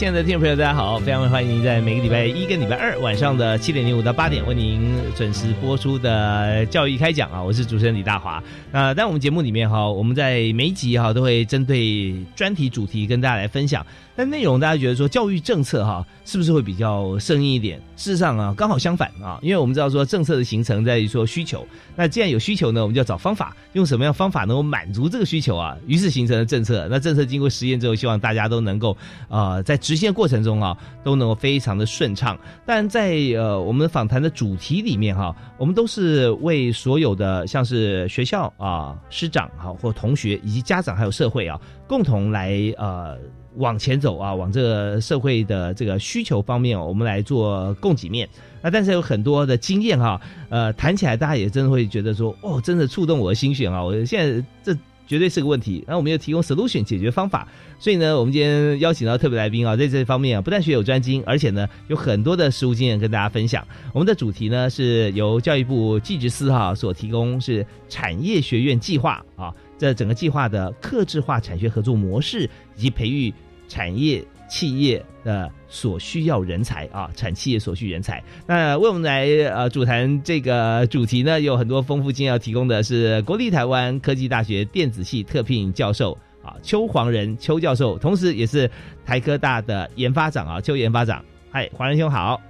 亲爱的听众朋友，大家好！非常欢迎您在每个礼拜一跟礼拜二晚上的七点零五到八点为您准时播出的教育开讲啊！我是主持人李大华。那在我们节目里面哈，我们在每一集哈都会针对专题主题跟大家来分享。但内容大家觉得说教育政策哈是不是会比较生硬一点？事实上啊，刚好相反啊，因为我们知道说政策的形成在于说需求。那既然有需求呢，我们就要找方法，用什么样方法能够满足这个需求啊？于是形成了政策。那政策经过实验之后，希望大家都能够啊在实现过程中啊都能够非常的顺畅。但在呃我们访谈的主题里面哈，我们都是为所有的像是学校啊、师长哈或同学以及家长还有社会啊共同来呃。往前走啊，往这个社会的这个需求方面，我们来做供给面。那但是有很多的经验哈，呃，谈起来大家也真的会觉得说，哦，真的触动我的心弦啊！我现在这绝对是个问题。那我们又提供 solution 解决方法，所以呢，我们今天邀请到特别来宾啊，在这方面啊，不但学有专精，而且呢，有很多的实务经验跟大家分享。我们的主题呢，是由教育部技职司哈所提供，是产业学院计划啊。这整个计划的客制化产学合作模式，以及培育产业企业的所需要人才啊，产企业所需人才。那为我们来呃主谈这个主题呢，有很多丰富经验要提供的是国立台湾科技大学电子系特聘教授啊，邱黄仁邱教授，同时也是台科大的研发长啊，邱研发长。嗨，黄仁兄好。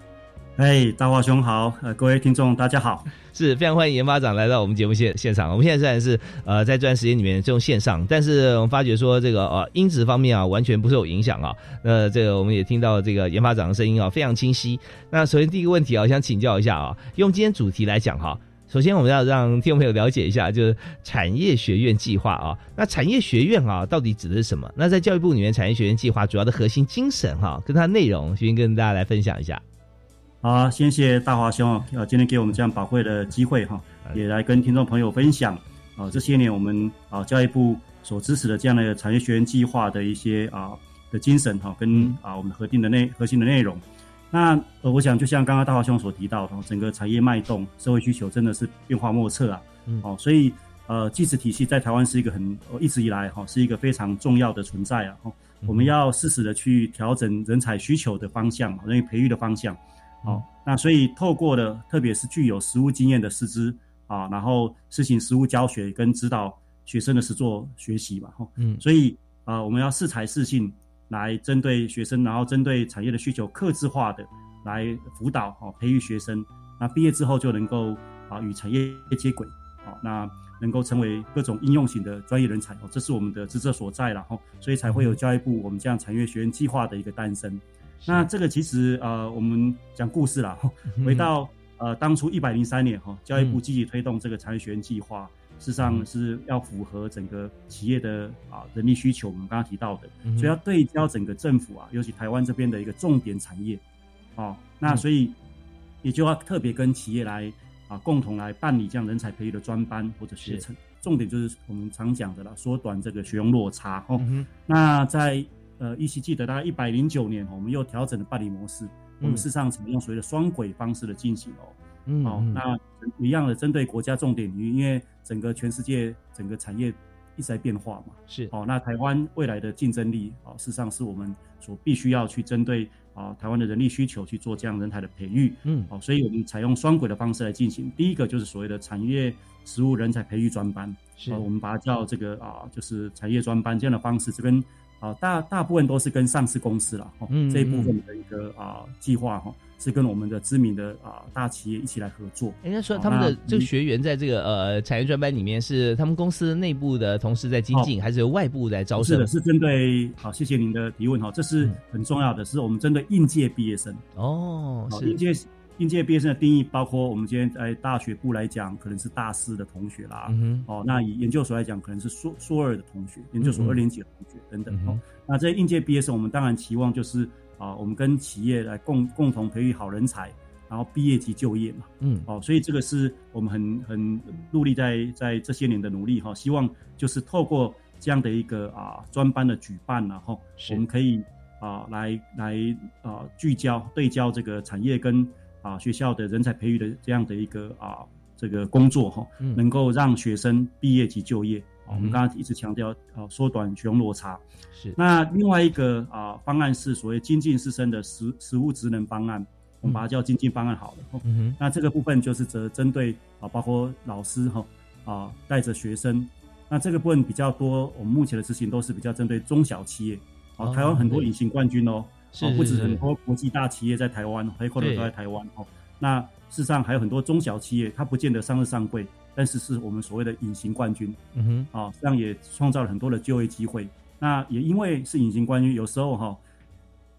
哎，大华兄好，呃，各位听众大家好，是非常欢迎研发长来到我们节目现现场。我们现在虽然是呃在这段时间里面用线上，但是我们发觉说这个呃音质方面啊完全不受影响啊。那这个我们也听到这个研发长的声音啊非常清晰。那首先第一个问题啊，我想请教一下啊，用今天主题来讲哈，首先我们要让听众朋友了解一下，就是产业学院计划啊。那产业学院啊到底指的是什么？那在教育部里面，产业学院计划主要的核心精神哈，跟它内容，先跟大家来分享一下。好，谢谢大华兄啊，今天给我们这样宝贵的机会哈，也来跟听众朋友分享啊这些年我们啊教育部所支持的这样的产业学院计划的一些啊的精神哈，跟啊我们核定的内核心的内容。那呃，我想就像刚刚大华兄所提到的，整个产业脉动、社会需求真的是变化莫测啊。哦，所以呃，技职体系在台湾是一个很一直以来哈是一个非常重要的存在啊。我们要适时的去调整人才需求的方向，人力培育的方向。好，那所以透过的，特别是具有实务经验的师资啊，然后实行实务教学跟指导学生的实作学习嘛，哈，嗯，所以啊，我们要适才适性来针对学生，然后针对产业的需求，克制化的来辅导哦，培育学生，那毕业之后就能够啊与产业接轨，好，那能够成为各种应用型的专业人才哦，这是我们的职责所在了，哈，所以才会有教育部我们这样产业学院计划的一个诞生。那这个其实呃，我们讲故事啦，回到呃当初一百零三年哈，教育部积极推动这个产业学院计划，事实上是要符合整个企业的啊人力需求，我们刚刚提到的，所以要对焦整个政府啊，尤其台湾这边的一个重点产业，哦，那所以也就要特别跟企业来啊共同来办理这样人才培育的专班或者学程，重点就是我们常讲的啦，缩短这个学用落差哦。那在呃，依稀记得大概一百零九年，我们又调整了办理模式，我们事实上采用所谓的双轨方式的进行哦。嗯，好，那一样的针对国家重点领域，因为整个全世界整个产业一直在变化嘛。是，好，那台湾未来的竞争力啊，事实上是我们所必须要去针对啊台湾的人力需求去做这样人才的培育。嗯，好，所以我们采用双轨的方式来进行。第一个就是所谓的产业实务人才培育专班，是，我们把它叫这个啊，就是产业专班这样的方式，这跟啊，大大部分都是跟上市公司了，哦，这一部分的一个啊计划哈，是跟我们的知名的啊大企业一起来合作。人家说他们的这个学员在这个呃产业专班里面是他们公司内部的同事在精进，还是由外部来招生？是的，是针对好，谢谢您的提问哈，这是很重要的，是我们针对应届毕业生哦，是应届。应届毕业生的定义包括，我们今天在大学部来讲，可能是大四的同学啦，哦，那以研究所来讲，可能是硕硕二的同学，研究所二年级的同学等等哦。那这些应届毕业生，我们当然期望就是啊，我们跟企业来共共同培育好人才，然后毕业即就业嘛，嗯，哦，所以这个是我们很很努力在在这些年的努力哈，希望就是透过这样的一个啊专班的举办，然后我们可以啊来来啊聚焦对焦这个产业跟。啊，学校的人才培育的这样的一个啊，这个工作哈，能够让学生毕业及就业。我们刚刚一直强调啊，缩短学用落差。是。那另外一个啊方案是所谓精进师生的实实务职能方案，我们把它叫精进方案好了。嗯哼。那这个部分就是则针对啊，包括老师哈啊带着学生。那这个部分比较多，我们目前的执行都是比较针对中小企业。啊。台湾很多隐形冠军哦。哦，不止很多国际大企业在台湾，黑客都在台湾哦。那事实上还有很多中小企业，它不见得上市上柜，但是是我们所谓的隐形冠军。嗯哼，啊，这样也创造了很多的就业机会。那也因为是隐形冠军，有时候哈，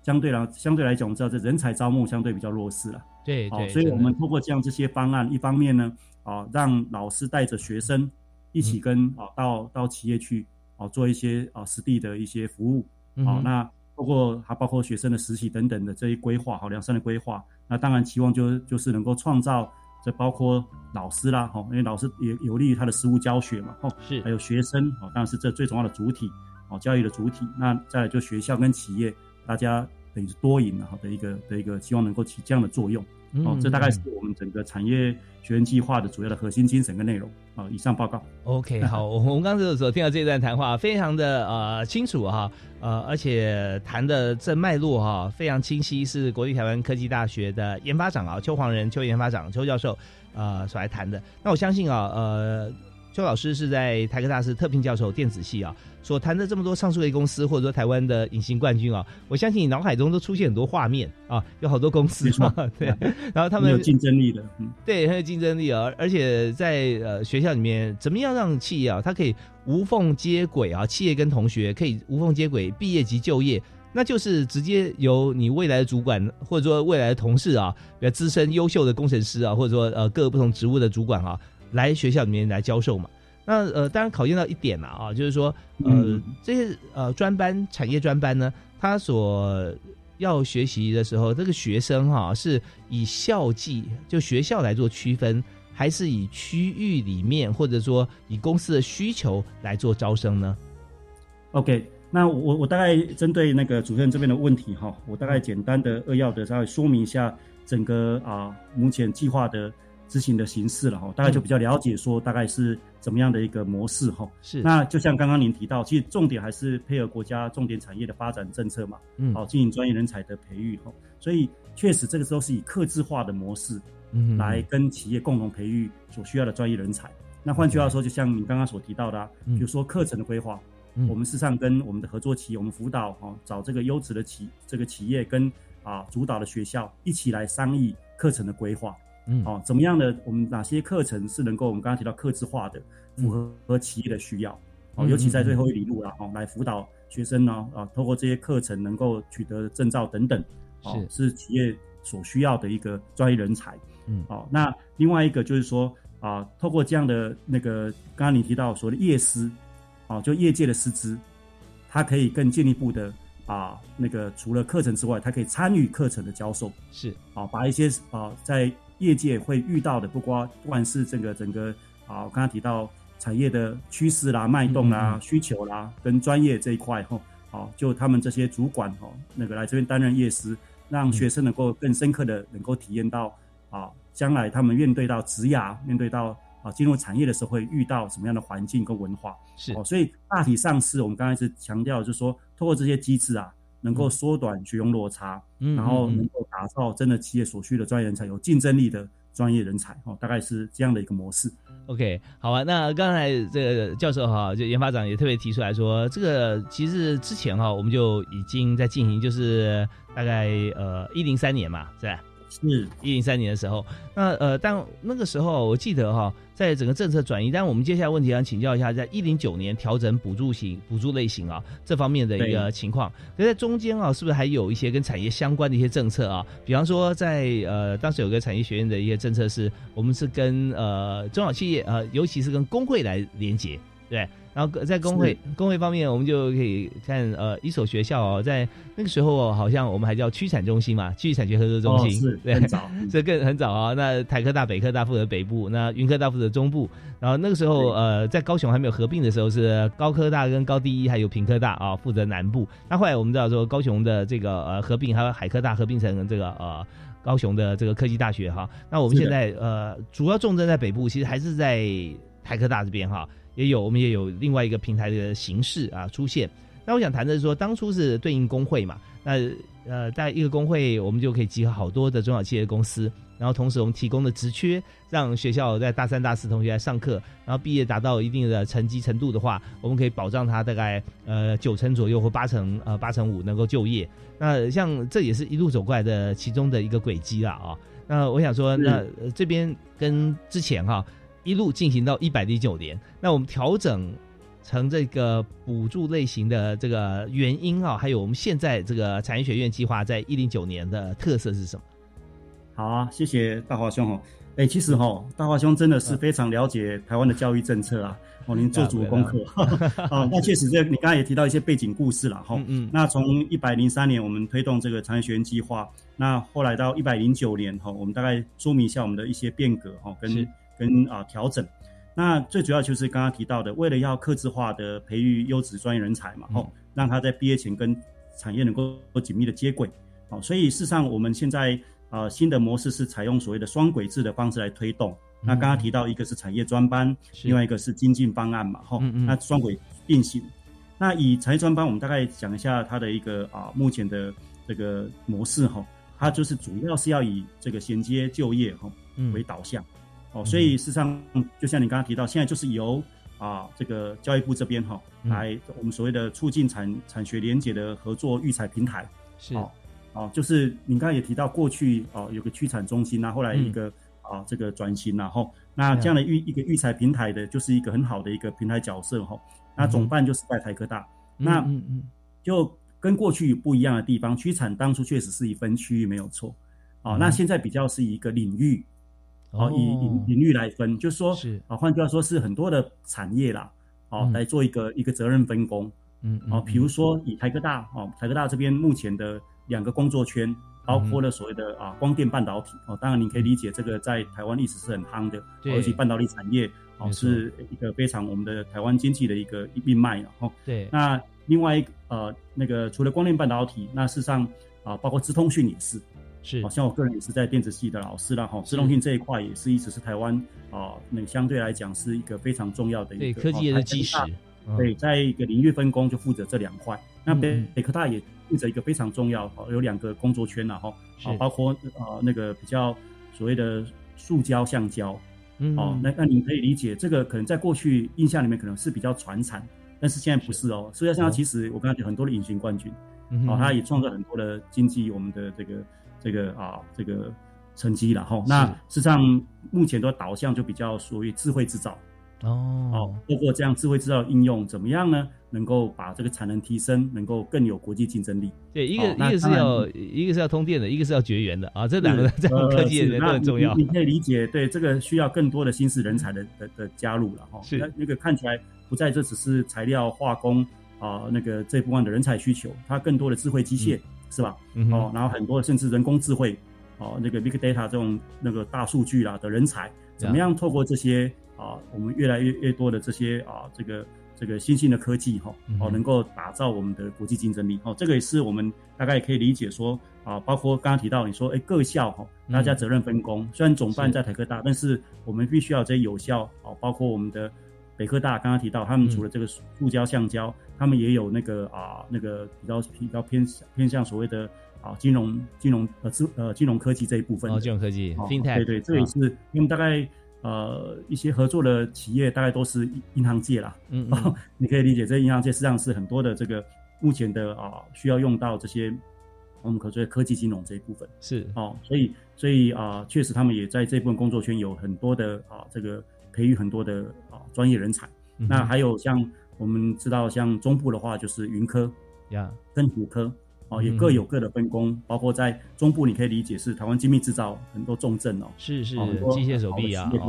相对来相对来讲，我们知道这人才招募相对比较弱势了。对对，所以我们通过这样这些方案，一方面呢，啊，让老师带着学生一起跟啊到到企业去啊做一些啊实地的一些服务。好，那。包括还包括学生的实习等等的这一规划，好良善的规划，那当然期望就就是能够创造，这包括老师啦，哈，因为老师也有利于他的实务教学嘛，哈，是，还有学生，哦，当然是这最重要的主体，哦，教育的主体。那再来就学校跟企业，大家等于是多赢了哈的一个的一个，希望能够起这样的作用。哦，这大概是我们整个产业学院计划的主要的核心精神跟内容啊。以上报告。OK，好，我们刚才的时候听到这段谈话，非常的呃清楚哈，呃，而且谈的这脉络哈非常清晰，是国立台湾科技大学的研发长啊邱黄仁邱研发长邱教授呃所来谈的。那我相信啊，呃。邱老师是在台科大是特聘教授，电子系啊，所谈的这么多上市公司，或者说台湾的隐形冠军啊，我相信你脑海中都出现很多画面啊，有好多公司嘛，对，然后他们有竞争力的，嗯，对，很有竞争力啊，而且在呃学校里面，怎么样让企业啊，它可以无缝接轨啊，企业跟同学可以无缝接轨，毕业及就业，那就是直接由你未来的主管，或者说未来的同事啊，比较资深优秀的工程师啊，或者说呃各个不同职务的主管啊。来学校里面来教授嘛？那呃，当然考验到一点了啊，就是说呃，这些呃专班、产业专班呢，他所要学习的时候，这个学生哈是以校际就学校来做区分，还是以区域里面或者说以公司的需求来做招生呢？OK，那我我大概针对那个主任这边的问题哈，我大概简单的扼要的稍微说明一下整个啊目前计划的。执行的形式了哈，大概就比较了解说大概是怎么样的一个模式哈。是，那就像刚刚您提到，其实重点还是配合国家重点产业的发展政策嘛，嗯，好，进行专业人才的培育哈。所以确实这个时候是以客制化的模式，嗯，来跟企业共同培育所需要的专业人才。那换句话说，就像您刚刚所提到的，比如说课程的规划，我们事实上跟我们的合作企业，我们辅导哈，找这个优质的企这个企业跟啊主导的学校一起来商议课程的规划。嗯，哦，怎么样的？我们哪些课程是能够我们刚刚提到客制化的，符合和企业的需要？哦，尤其在最后一里路了，哦，来辅导学生呢，啊，透过这些课程能够取得证照等等，哦，是企业所需要的一个专业人才。嗯，哦，那另外一个就是说，啊，透过这样的那个刚刚你提到所谓的业师，哦，就业界的师资，他可以更进一步的啊，那个除了课程之外，他可以参与课程的教授，是，啊，把一些啊在业界会遇到的，不光不管是这个整个啊，我刚刚提到产业的趋势啦、脉动啦、需求啦，跟专业这一块哈，好，就他们这些主管哈，那个来这边担任业师，让学生能够更深刻的能够体验到啊，将来他们面对到职涯，面对到啊进入产业的时候会遇到什么样的环境跟文化。是，所以大体上是我们刚才是强调，就是说通过这些机制啊。能够缩短学用落差，然后能够打造真的企业所需的专业人才，有竞争力的专业人才哦，大概是这样的一个模式。OK，好啊。那刚才这个教授哈，就研发长也特别提出来说，这个其实之前哈，我们就已经在进行，就是大概呃一零三年嘛，是吧？是。一零三年的时候，那呃，但那个时候我记得哈，在整个政策转移，但我们接下来问题想请教一下，在一零九年调整补助型、补助类型啊这方面的一个情况，可在中间啊，是不是还有一些跟产业相关的一些政策啊？比方说，在呃当时有个产业学院的一些政策是，我们是跟呃中小企业呃，尤其是跟工会来连接，对。然后在工会工会方面，我们就可以看呃一所学校哦，在那个时候哦好像我们还叫区产中心嘛，区域产学合作中心，对，很早，这更很早啊。那台科大、北科大负责北部，那云科大负责中部。然后那个时候呃，在高雄还没有合并的时候，是高科大跟高第一还有平科大啊负责南部。那后来我们知道说高雄的这个呃合并，还有海科大合并成这个呃高雄的这个科技大学哈。那我们现在呃主要重镇在北部，其实还是在台科大这边哈。也有，我们也有另外一个平台的形式啊出现。那我想谈的是说，当初是对应工会嘛，那呃，在一个工会，我们就可以集合好多的中小企业公司，然后同时我们提供的职缺，让学校在大三、大四同学来上课，然后毕业达到一定的成绩程度的话，我们可以保障他大概呃九成左右或八成呃八成五能够就业。那像这也是一路走过来的其中的一个轨迹了啊。那我想说，那这边跟之前哈。一路进行到一百零九年，那我们调整成这个补助类型的这个原因啊，还有我们现在这个产业学院计划在一零九年的特色是什么？好啊，谢谢大华兄哦。哎，其实哈，大华兄真的是非常了解台湾的教育政策啊。哦，您做足功课啊。那确实，这你刚才也提到一些背景故事了哈。嗯。那从一百零三年我们推动这个产业学院计划，那后来到一百零九年哈，我们大概说明一下我们的一些变革哈，跟。跟啊调整，那最主要就是刚刚提到的，为了要克制化的培育优质专业人才嘛，吼，让他在毕业前跟产业能够紧密的接轨，好，所以事实上我们现在啊新的模式是采用所谓的双轨制的方式来推动。那刚刚提到一个是产业专班，另外一个是精进方案嘛，吼，那双轨并行。那以产业专班，我们大概讲一下它的一个啊目前的这个模式哈，它就是主要是要以这个衔接就业哈为导向。哦，所以事实上，就像你刚刚提到，现在就是由啊这个教育部这边哈来我们所谓的促进产产学联结的合作育才平台。是。哦哦，就是你刚刚也提到过去哦有个区产中心啊，后来一个啊这个转型然后那这样的育一个育才平台的就是一个很好的一个平台角色哈，那总办就是在台科大，那嗯嗯。就跟过去不一样的地方，区产当初确实是一分区域没有错，哦，那现在比较是一个领域。哦，以领领域来分，就是说，是。啊，换句话说，是很多的产业啦，哦，来做一个一个责任分工，嗯，哦，比如说以台科大，哦，台科大这边目前的两个工作圈，包括了所谓的啊光电半导体，哦，当然你可以理解这个在台湾历史是很夯的，而且半导体产业哦是一个非常我们的台湾经济的一个命脉，然后对，那另外一个呃那个除了光电半导体，那事实上啊包括资通讯也是。是，好像我个人也是在电子系的老师了哈，自动性这一块也是一直是台湾啊，那个相对来讲是一个非常重要的一个科技业的基石。对，在一个领域分工就负责这两块。那北北科大也负责一个非常重要，有两个工作圈了哈，啊，包括啊那个比较所谓的塑胶、橡胶，哦，那那你可以理解这个可能在过去印象里面可能是比较传产，但是现在不是哦，塑胶橡胶其实我刚才讲很多的隐形冠军，哦，它也创造很多的经济我们的这个。这个啊，这个成绩了哈。那事实上，目前的导向就比较属于智慧制造哦。哦，透过这样智慧制造应用，怎么样呢？能够把这个产能提升，能够更有国际竞争力。对，一个一个是要一个是要通电的，一个是要绝缘的啊。这两个 在科技里面都很重要。你可以理解，对这个需要更多的新式人才的的的加入了哈。是那那个看起来不在这只是材料化工啊那个这部分的人才需求，它更多的智慧机械。是吧？哦，然后很多甚至人工智慧，哦，那个 big data 这种那个大数据啦的人才，怎么样透过这些啊，我们越来越越多的这些啊，这个这个新兴的科技哈，哦，能够打造我们的国际竞争力。哦，这个也是我们大概也可以理解说啊，包括刚刚提到你说，哎，各校哈，大家责任分工，虽然总办在台科大，但是我们必须要这些有效哦，包括我们的。北科大刚刚提到，他们除了这个塑胶、橡胶，他们也有那个啊，那个比较比较偏偏向所谓的啊金融金融呃资呃金融科技这一部分哦，金融科技对对，这也啊。是因为大概呃一些合作的企业大概都是银银行界啦，嗯嗯。你可以理解，这银行界实际上是很多的这个目前的啊需要用到这些我们可说的科技金融这一部分是。哦，所以所以啊，确实他们也在这部分工作圈有很多的啊这个培育很多的啊专业人才。嗯那还有像我们知道，像中部的话就是云科呀，跟虎科。哦，也嗯各有各的分工，包括在中部，你可以理解是台湾精密制造很多重镇哦，是是哦机械手臂啊对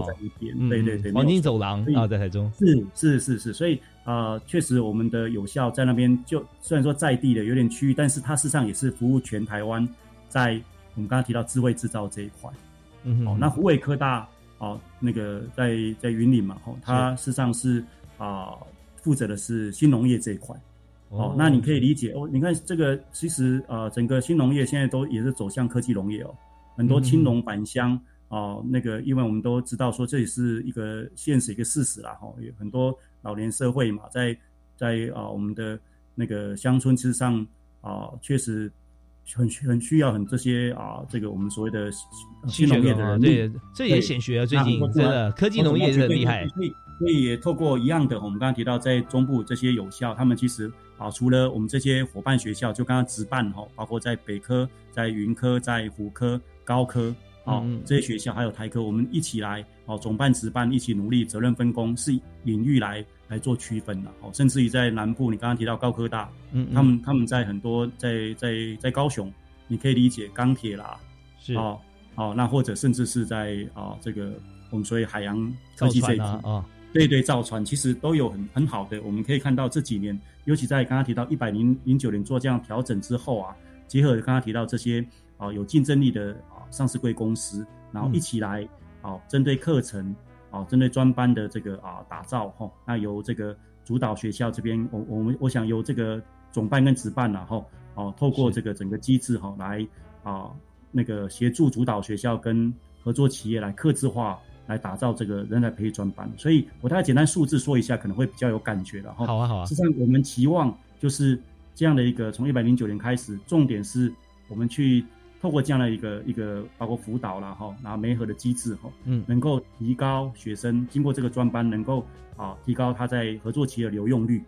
对对，嗯黄金走廊啊，在台中。是是是是，所以啊，确实我们的有效在那边就虽然说在地的有点区域，但是它事实上也是服务全台湾，在我们刚刚提到智慧制造这一块。嗯哼，哦，那湖北科大哦，那个在在云岭嘛，哦，他事实上是啊、负责的是新农业这一块。哦，那你可以理解哦。你看这个，其实呃，整个新农业现在都也是走向科技农业哦，很多青农返乡哦，那个因为我们都知道说这也是一个现实一个事实啦，哈、哦，有很多老年社会嘛，在在啊、我们的那个乡村之上啊、确实很很需要很这些啊、这个我们所谓的呃新农业的人力。对，这也显学啊，最近真的科技农业是很厉害。所以所以也透过一样的，我们刚刚提到在中部这些有效，他们其实啊，除了我们这些伙伴学校，就刚刚直办哈，包括在北科、在云科、在湖科、高科。哦嗯嗯，这些学校还有台科，我们一起来哦，总办、直办一起努力，责任分工是领域来来做区分的哦。甚至于在南部，你刚刚提到高科大，嗯，嗯。他们他们在很多在在在高雄，你可以理解钢铁啦，是。哦哦，那或者甚至是在啊、这个我们所谓海洋科技这一块，啊，对对，造船其实都有很很好的，我们可以看到这几年，尤其在刚刚提到一百零零九年做这样调整之后啊，结合刚刚提到这些啊、有竞争力的啊、上市贵公司，然后一起来啊、针对课程啊、针对专班的这个啊、打造哈、那由这个主导学校这边，我我们我想由这个总办跟直办然后哦，透过这个整个机制哈、来啊、那个协助主导学校跟合作企业来客制化。来打造这个人才培育专班，所以我大概简单数字说一下，可能会比较有感觉了哈。好啊好啊实，际上，我们期望就是这样的一个，从一百零九年开始，重点是我们去透过这样的一个一个包括辅导啦哈，然后媒合的机制哈，嗯能够提高学生经过这个专班，能够啊提高他在合作企业的留用率。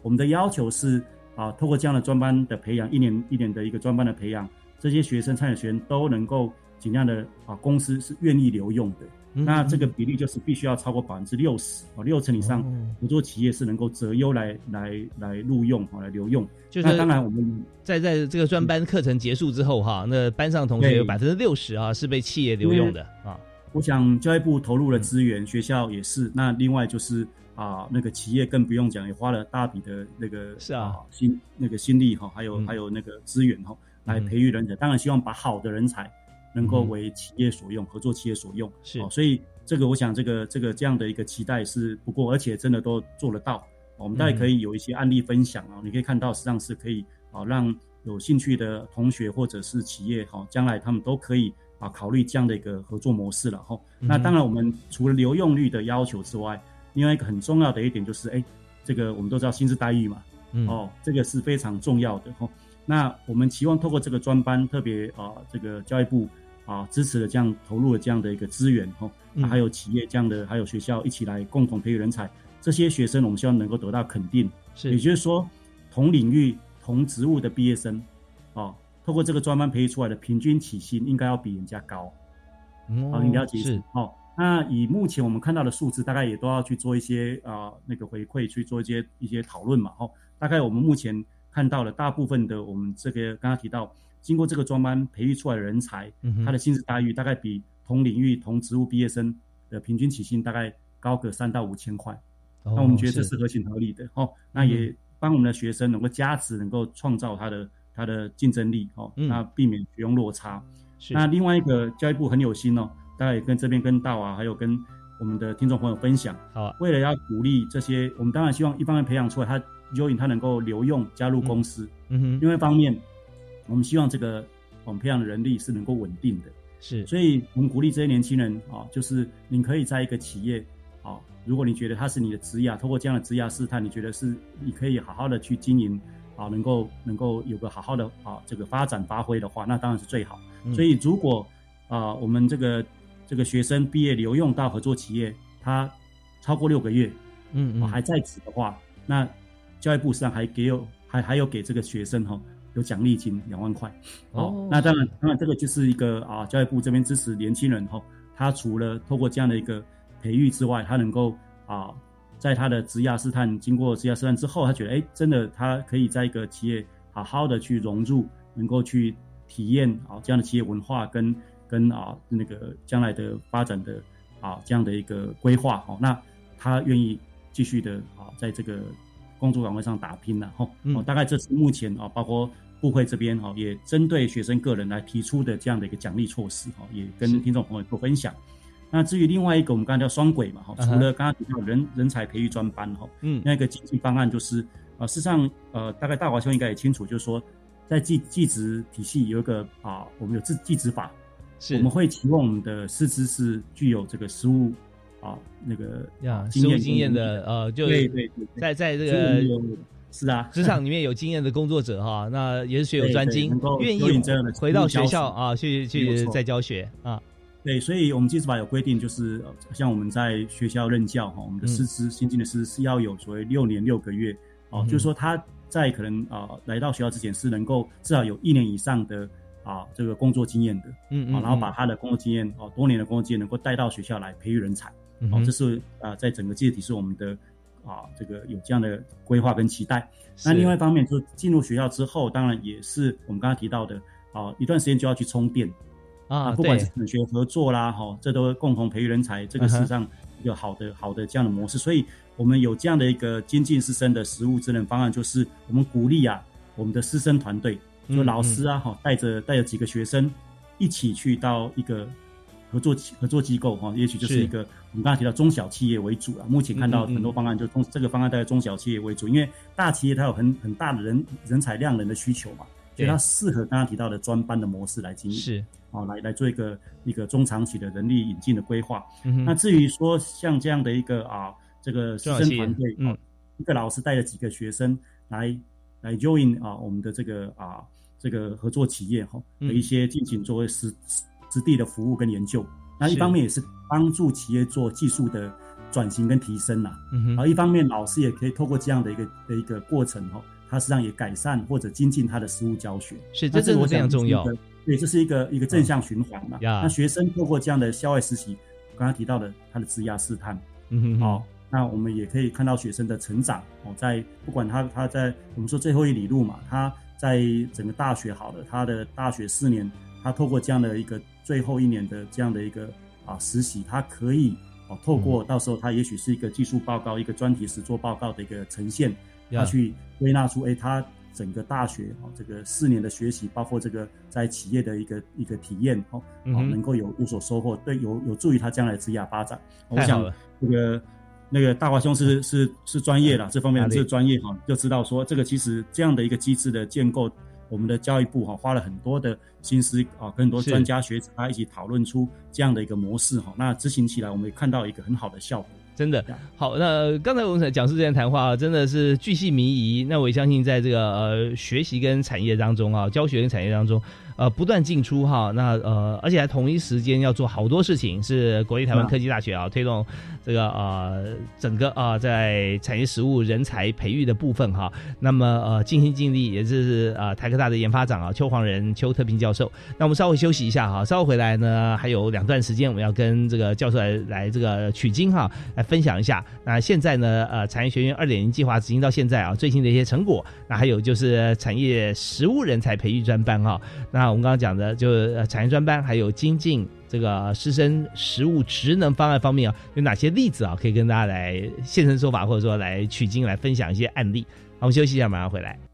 我们的要求是啊，透过这样的专班的培养，一年一年的一个专班的培养，这些学生参与学员都能够尽量的啊，公司是愿意留用的。嗯那这个比例就是必须要超过百分之六十哦，六成以上哦合作企业是能够择优来来来录用哦，来留用。就是那当然我们在在这个专班课程结束之后哈，那班上同学有对百分之六十啊是被企业留用的啊，我想教育部投入了资源，学校也是。那另外就是啊，那个企业更不用讲，也花了大笔的那个是啊心那个心力哈，还有、嗯还有那个资源哈，来嗯培育人才。当然希望把好的人才能够嗯为企业所用，合作企业所用。是哦，所以这个我想这个这个这样的一个期待是不过，而且真的都做得到。我们大家可以有一些案例分享啊，你可以看到实际上是可以啊，让有兴趣的同学或者是企业哈，将来他们都可以啊考虑这样的一个合作模式了哈。那当然，我们除了留用率的要求之外，另外一个很重要的一点就是，哎，这个我们都知道薪资待遇嘛，嗯哦，这个是非常重要的哈。那我们期望透过这个专班，特别啊，这个教育部啊支持的这样投入了这样的一个资源哈，嗯那还有企业这样的，还有学校一起来共同培育人才，这些学生我们希望能够得到肯定。是也就是说，同领域、同职务的毕业生，哦，透过这个专班培育出来的平均起薪应该要比人家高。嗯好，你了解是哦。那以目前我们看到的数字，大概也都要去做一些啊、呃那个回馈，去做一些一些讨论嘛。哦，大概我们目前看到了大部分的我们这个刚刚提到，经过这个专班培育出来的人才，嗯他的薪资待遇大概比同领域同职务毕业生的平均起薪大概高个三到五千块。哦那我们觉得这是是合情合理的哦。那也帮我们的学生能够加值，能够创造他的他的竞争力哦，嗯那避免学用落差。那另外一个教育部很有心哦，大家也跟这边跟大啊，还有跟我们的听众朋友分享，好啊，为了要鼓励这些，我们当然希望一方面培养出来他优引他能够留用加入公司，嗯哼。另外一方面，我们希望这个我们培养的人力是能够稳定的。是。所以我们鼓励这些年轻人啊，就是你可以在一个企业啊，如果你觉得它是你的职业，透过这样的职业试探，你觉得是你可以好好的去经营啊能够能够有个好好的啊这个发展发挥的话，那当然是最好。嗯。所以如果啊我们这个这个学生毕业留用到合作企业，他超过六个月，嗯嗯，啊还在职的话，那教育部实际上还给有还还有给这个学生哈、有奖励金两万块。哦那当然当然这个就是一个啊教育部这边支持年轻人哈、他除了透过这样的一个培育之外，他能够啊在他的职涯试探经过职涯试探之后，他觉得哎真的他可以在一个企业好好的去融入，能够去体验啊这样的企业文化跟跟啊那个将来的发展的啊这样的一个规划哦，那他愿意继续的啊在这个工作岗位上打拼了哈。大概这是目前啊包括部会这边哈也针对学生个人来提出的这样的一个奖励措施哈，也跟听众朋友做分享。那至于另外一个，我们刚才叫双轨嘛，哈，除了刚刚提到人人才培育专班哈，嗯那个经济方案就是，呃，事实上，呃，大概大华兄应该也清楚，就是说，在技技职体系有一个啊，我们有技技职法，是我们会期望我们的师资是具有这个实务啊那个呀，经验实务经验的呃，就对对对对，在在这个是啊，职场 里面有经验的工作者哈，那也是学有专精能够，愿意这样的回到学校啊，去去再教学啊，对，所以我们技职法有规定，就是呃像我们在学校任教哈，我们的嗯师资、新进的师资是要有所谓六年六个月哦，就是说他在可能啊、来到学校之前是能够至少有一年以上的啊这个工作经验的嗯嗯，啊，然后把他的工作经验哦多年的工作经验能够带到学校来培育人才。哦，嗯哼这是啊在整个技职体是我们的啊这个有这样的规划跟期待。那另外一方面，就是进入学校之后，当然也是我们刚刚提到的啊，一段时间就要去充电。啊，不管是对，产学合作啦，哈，这都共同培育人才，这个事实上一个好的好的这样的模式。所以我们有这样的一个精进师生的实务智能方案，就是我们鼓励啊，我们的师生团队，嗯就老师啊，哈，带着带着几个学生一起去到一个合作合作机构哈，也许就是是一个我们刚才提到中小企业为主了。目前看到很多方案就中这个方案带中小企业为主，因为大企业它有很很大的人人才量人的需求嘛，所以它适合刚刚提到的专班的模式来经营。是，哦，来来做一个一个中长期的人力引进的规划。嗯那至于说像这样的一个啊，这个师生团队，嗯哦，一个老师带着几个学生来来 join 啊，我们的这个啊这个合作企业哈嗯的一些进行作为实实地的服务跟研究。那一方面也是帮助企业做技术的转型跟提升啦。嗯哼，然后一方面老师也可以透过这样的一个的一个过程哦，他实际上也改善或者精进他的实务教学。是那这真的非常重要是一，个对，这是一个一个正向循环嘛。呀那学生透过这样的校外实习，刚刚提到的他的职涯试探，嗯哼，哦，那我们也可以看到学生的成长哦，在不管他他在我们说最后一里路嘛，他在整个大学好了，他的大学四年，他透过这样的一个最后一年的这样的一个啊实习，他可以啊透过到时候他也许是一个技术报告、一个专题实作报告的一个呈现，呀。他去归纳出哎他整个大学哦这个四年的学习，包括这个在企业的一个一个体验哦，哦嗯哼。能够有有所收获，对有有助于他将来职业发展。我想这个那个大华兄是是是专业啦，这方面哪里这个专业哈，就知道说这个其实这样的一个机制的建构，我们的教育部哈花了很多的心思啊，跟很多专家学者啊一起讨论出这样的一个模式哈，那执行起来我们也看到一个很好的效果。真的好。那刚才我们讲述这段谈话，真的是巨细靡遗。那我也相信，在这个呃学习跟产业当中啊，教学跟产业当中，呃不断进出哈。那呃，而且还同一时间要做好多事情，是国立台湾嗯科技大学啊推动这个呃整个啊、在产业实务人才培育的部分哈。那么呃尽心尽力，也就是呃台科大的研发长啊邱黄仁邱特平教授。那我们稍微休息一下哈，稍后回来呢还有两段时间，我们要跟这个教授来来这个取经哈，来分享一下。那现在呢呃产业学院二点零计划执行到现在啊最新的一些成果，那还有就是产业实务人才培育专班哈。那我们刚刚讲的就是产业专班，还有精进这个师生实务职能方案方面啊，有哪些例子啊可以跟大家来现身说法，或者说来取经来分享一些案例。好，我们休息一下，马上回来。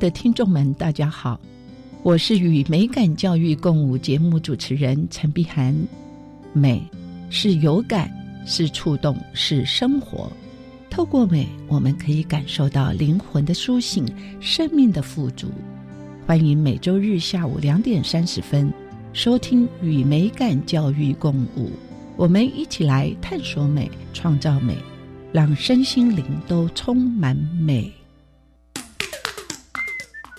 的听众们，大家好，我是与美感教育共舞节目主持人陈碧涵。美是有感，是触动，是生活。透过美，我们可以感受到灵魂的苏醒，生命的富足。欢迎每周日下午两点三十分收听与美感教育共舞，我们一起来探索美，创造美，让身心灵都充满美。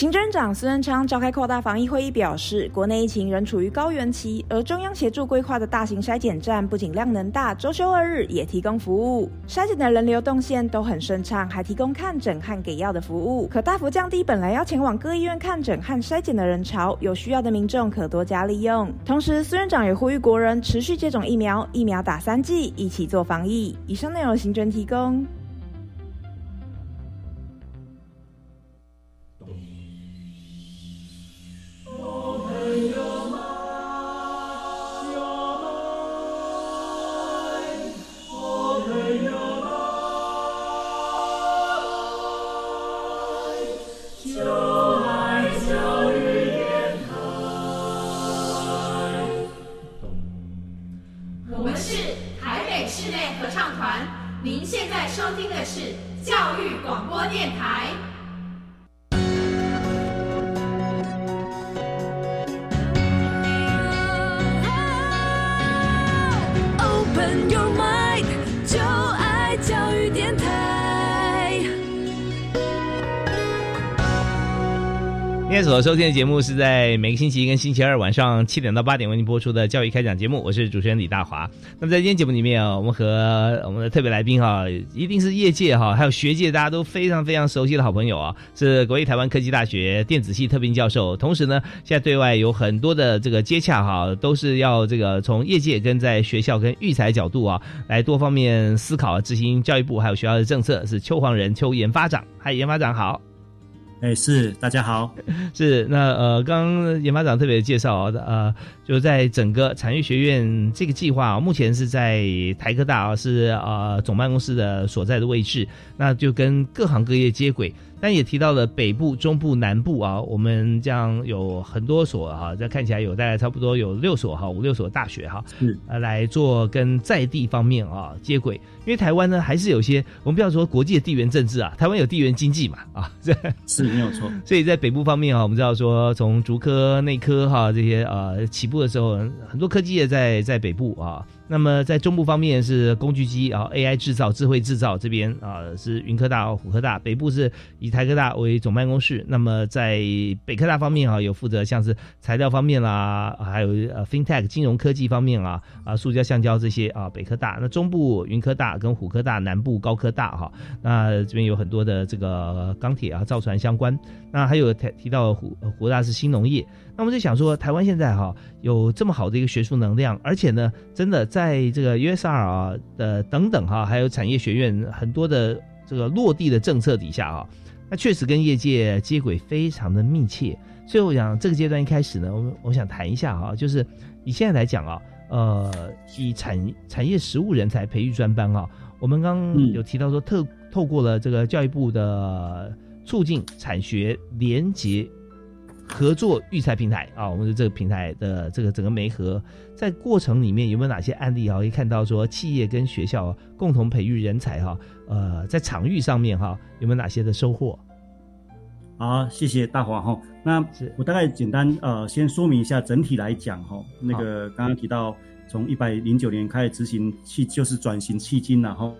行政长孙文昌召开扩大防疫会议，表示国内疫情仍处于高原期，而中央协助规划的大型筛检站不仅量能大，周休二日也提供服务，筛检的人流动线都很顺畅，还提供看诊和给药的服务，可大幅降低本来要前往各医院看诊和筛检的人潮，有需要的民众可多加利用。同时，孙院长也呼吁国人持续接种疫苗，疫苗打三剂，一起做防疫。以上内容行政提供。收听的节目是在每个星期一跟星期二晚上七点到八点为您播出的教育开讲节目，我是主持人李大华。那么在今天节目里面啊，我们和我们的特别来宾哈，一定是业界哈，还有学界大家都非常非常熟悉的好朋友啊，是国立台湾科技大学电子系特聘教授，同时呢，现在对外有很多的这个接洽哈，都是要这个从业界跟在学校跟育才角度啊，来多方面思考执行教育部还有学校的政策，是邱黄仁邱研发长，嗨，研发长好。哎，是大家好，是那呃，刚刚研发长特别介绍啊，呃，就在整个产业学院这个计划，目前是在台科大啊，是呃总办公室的所在的位置，那就跟各行各业接轨。但也提到了北部、中部、南部啊，我们这样有很多所哈，这看起来有大概差不多有六所哈，五六所大学哈，是呃来做跟在地方面啊接轨。因为台湾呢，还是有些我们不要说国际的地缘政治啊，台湾有地缘经济嘛啊，这 是没有错。所以在北部方面啊，我们知道说从竹科、内科哈这些呃起步的时候，很多科技业在在北部啊。那么在中部方面是工具机啊，AI 制造、智慧制造这边啊是云科大、虎科大，北部是以台科大为总办公室。那么在北科大方面啊，有负责像是材料方面啦，还有呃 FinTech 金融科技方面啊，啊塑胶、橡胶这些啊，北科大。那中部云科大跟虎科大，南部高科大哈，那这边有很多的这个钢铁啊、造船相关。那还有提提到虎虎大是新农业。那我们就想说，台湾现在哈有这么好的一个学术能量，而且呢，真的在这个 USR 啊的等等哈，还有产业学院很多的这个落地的政策底下啊，那确实跟业界接轨非常的密切。所以我想这个阶段一开始呢，我们我想谈一下哈，就是以现在来讲啊，呃，以产产业实务人才培育专班啊，我们刚有提到说，特透过了这个教育部的促进产学联结。合作育才平台啊，我们的这个平台的这个整个媒合，在过程里面有没有哪些案例啊？可以看到说企业跟学校共同培育人才哈，呃，在场域上面哈有没有哪些的收获？好，谢谢大华哈。那我大概简单呃先说明一下整体来讲哈，那个刚刚提到从一百零九年开始执行迄就是转型迄今然后，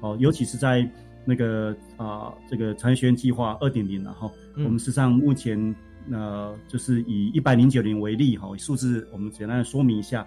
哦，尤其是在那个啊这个产业学院计划二点零然后，我们实际上目前。那就是以一百零九年为例哈，数字我们简单的说明一下。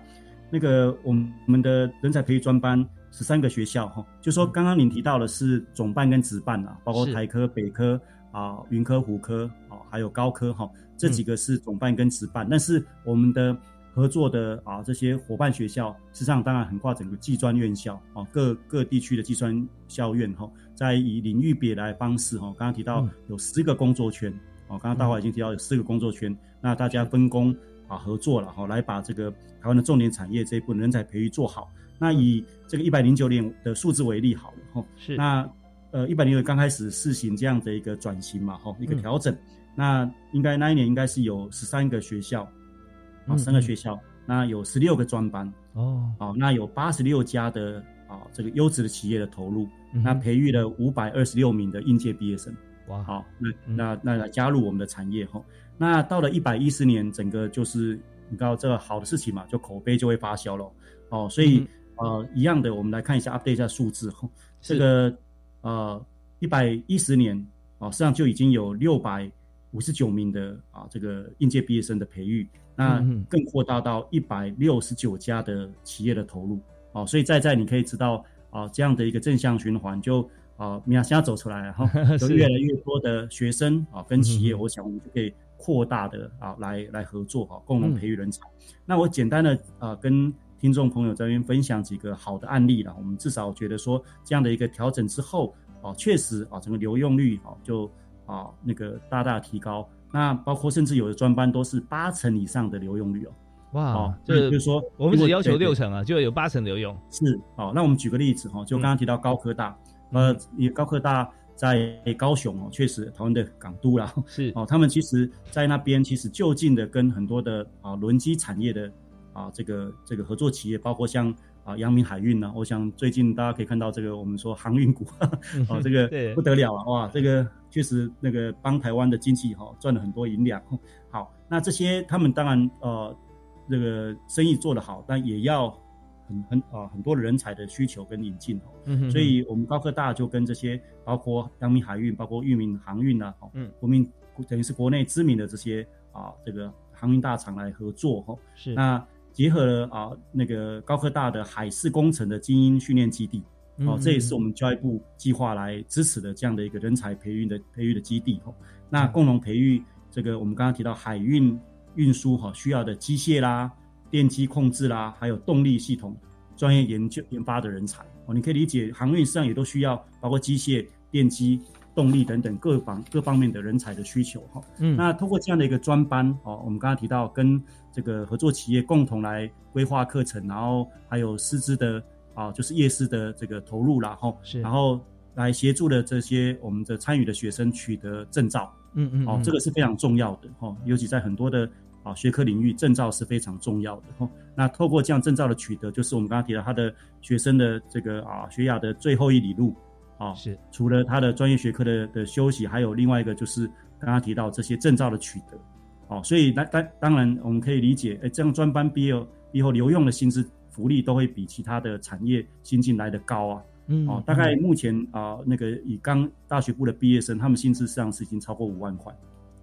那个我们的人才培育专班十三个学校哈，就说刚刚您提到的是总办跟职办啊，包括台科、北科啊、云科、湖科啊，还有高科哈，这几个是总办跟职办，但是我们的合作的啊这些伙伴学校，实际上当然横跨整个技专院校啊，各各地区的技专校院哈，在以领域别来方式哈，刚刚提到有十个工作圈哦，刚刚大华已经提到有四个工作圈，那大家分工啊合作了哈，来把这个台湾的重点产业这一部分人才培育做好。那以这个一百零九年的数字为例好了哈，是那。呃，一百零九刚开始试行这样的一个转型嘛，哈，一个调整。那应该那一年应该是有十三个学校，啊，三个学校，那有十六个专班，哦，哦，那有八十六家的啊，这个优质的企业的投入，那培育了五百二十六名的应届毕业生，哇，好，那那那来加入我们的产业哈。那到了一百一十年，整个就是你知道这个好的事情嘛，就口碑就会发酵了，哦，所以呃，一样的，我们来看一下 update 一下数字哈，这个。呃，一百一十年啊，实际上就已经有六百五十九名的啊这个应届毕业生的培育，那更扩大到一百六十九家的企业的投入。哦，所以在在你可以知道啊这样的一个正向循环就啊现在走出来哈，就 越来越多的学生啊跟企业，我想我们就可以扩大的啊来来合作啊，共同培育人才。那我简单的啊跟。听众朋友这边分享几个好的案例了，我们至少觉得说这样的一个调整之后，哦，确实啊，整个留用率哦就啊那个大大提高。那包括甚至有的专班都是八成以上的留用率哦。哇，这就是说我们只要求六成啊，就有八成留用。是哦，那我们举个例子哈，就刚刚提到高科大，呃，高科大在高雄哦，确实台湾的港都啦，是哦，他们其实在那边其实就近的跟很多的啊轮机产业的。啊，这个这个合作企业包括像啊阳明海运呢，我想最近大家可以看到这个我们说航运股，啊 这个不得了啊，哇，这个确实那个帮台湾的经济哈赚了很多银两。好，那这些他们当然呃这个生意做得好，但也要很很啊很多人才的需求跟引进哦。所以我们高科大就跟这些包括阳明海运、包括裕民航运呐，嗯，国民等于是国内知名的这些啊这个航运大厂来合作哈。是那。结合了啊那个高科大的海事工程的精英训练基地，哦，这也是我们教育部计划来支持的这样的一个人才培育的培育的基地哦。那共同培育这个我们刚刚提到海运运输哈需要的机械啦、电机控制啦，还有动力系统专业研究研发的人才。哦。你可以理解航运上也都需要包括机械、电机。动力等等各方各方面的人才的需求哈，嗯，那通过这样的一个专班哦，我们刚刚提到跟这个合作企业共同来规划课程，然后还有师资的啊，就是夜师的这个投入啦，哈，是，然后来协助的这些我们的参与的学生取得证照，嗯嗯，哦，这个是非常重要的哈，尤其在很多的啊学科领域，证照是非常重要的哦。那透过这样证照的取得，就是我们刚刚提到他的学生的这个啊学雅的最后一里路。啊，是。除了他的专业学科的的休息，还有另外一个就是刚刚提到这些证照的取得，哦，所以当当当然我们可以理解，哎，这样专班毕业以后留用的薪资福利都会比其他的产业新进来的高啊，嗯，哦，大概目前啊那个以刚大学部的毕业生，他们薪资上是已经超过五万块，